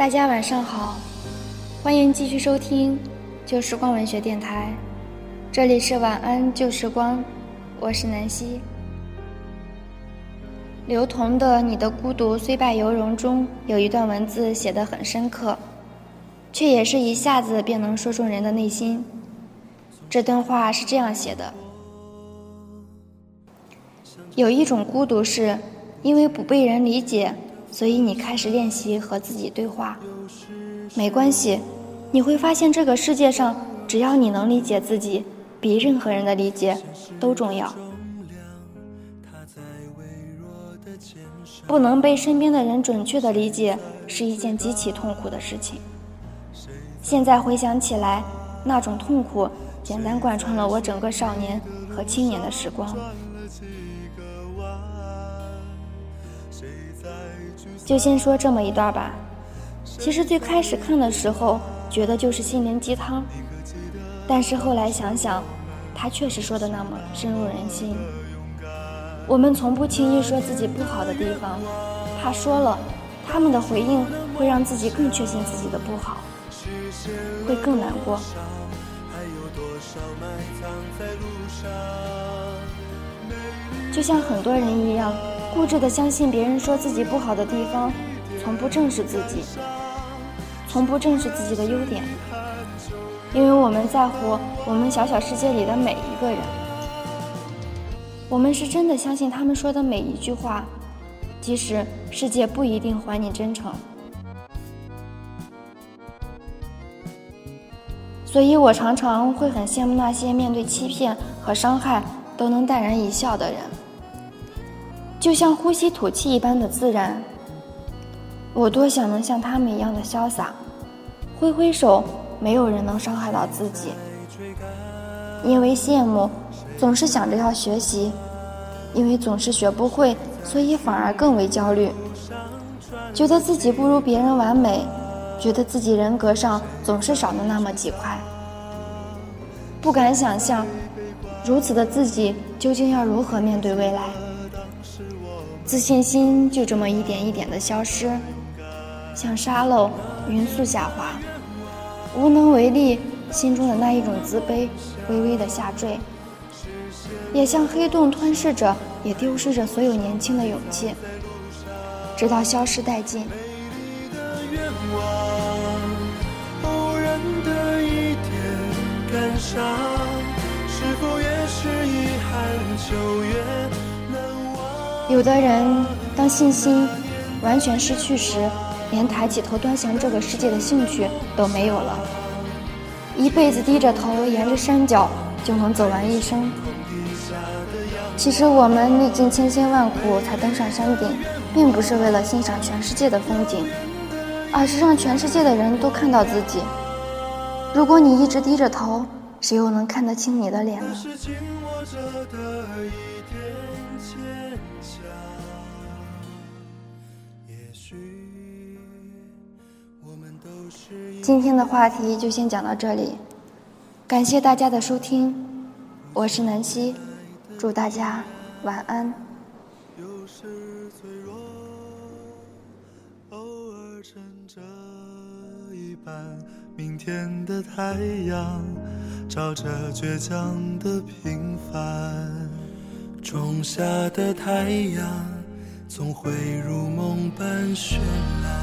大家晚上好，欢迎继续收听旧时光文学电台，这里是晚安旧时光，我是南希。刘同的《你的孤独虽败犹荣》中有一段文字写得很深刻，却也是一下子便能说中人的内心。这段话是这样写的：有一种孤独是，因为不被人理解。所以你开始练习和自己对话，没关系，你会发现这个世界上，只要你能理解自己，比任何人的理解都重要。不能被身边的人准确的理解，是一件极其痛苦的事情。现在回想起来，那种痛苦，简单贯穿了我整个少年和青年的时光。就先说这么一段吧。其实最开始看的时候，觉得就是心灵鸡汤，但是后来想想，他确实说的那么深入人心。我们从不轻易说自己不好的地方，怕说了，他们的回应会让自己更确信自己的不好，会更难过。就像很多人一样。固执的相信别人说自己不好的地方，从不正视自己，从不正视自己的优点，因为我们在乎我们小小世界里的每一个人，我们是真的相信他们说的每一句话，即使世界不一定还你真诚。所以我常常会很羡慕那些面对欺骗和伤害都能淡然一笑的人。就像呼吸吐气一般的自然，我多想能像他们一样的潇洒，挥挥手，没有人能伤害到自己。因为羡慕，总是想着要学习；因为总是学不会，所以反而更为焦虑，觉得自己不如别人完美，觉得自己人格上总是少了那么几块，不敢想象，如此的自己究竟要如何面对未来。自信心就这么一点一点的消失，像沙漏匀速下滑，无能为力，心中的那一种自卑微微的下坠，也像黑洞吞噬着，也丢失着所有年轻的勇气，直到消失殆尽。有的人，当信心完全失去时，连抬起头端详这个世界的兴趣都没有了。一辈子低着头沿着山脚就能走完一生。其实我们历尽千辛万苦才登上山顶，并不是为了欣赏全世界的风景，而是让全世界的人都看到自己。如果你一直低着头，谁又能看得清你的脸呢？今天的话题就先讲到这里，感谢大家的收听，我是南希，祝大家晚安。明天的太阳照着倔强的平凡，种下的太阳总会如梦般绚烂。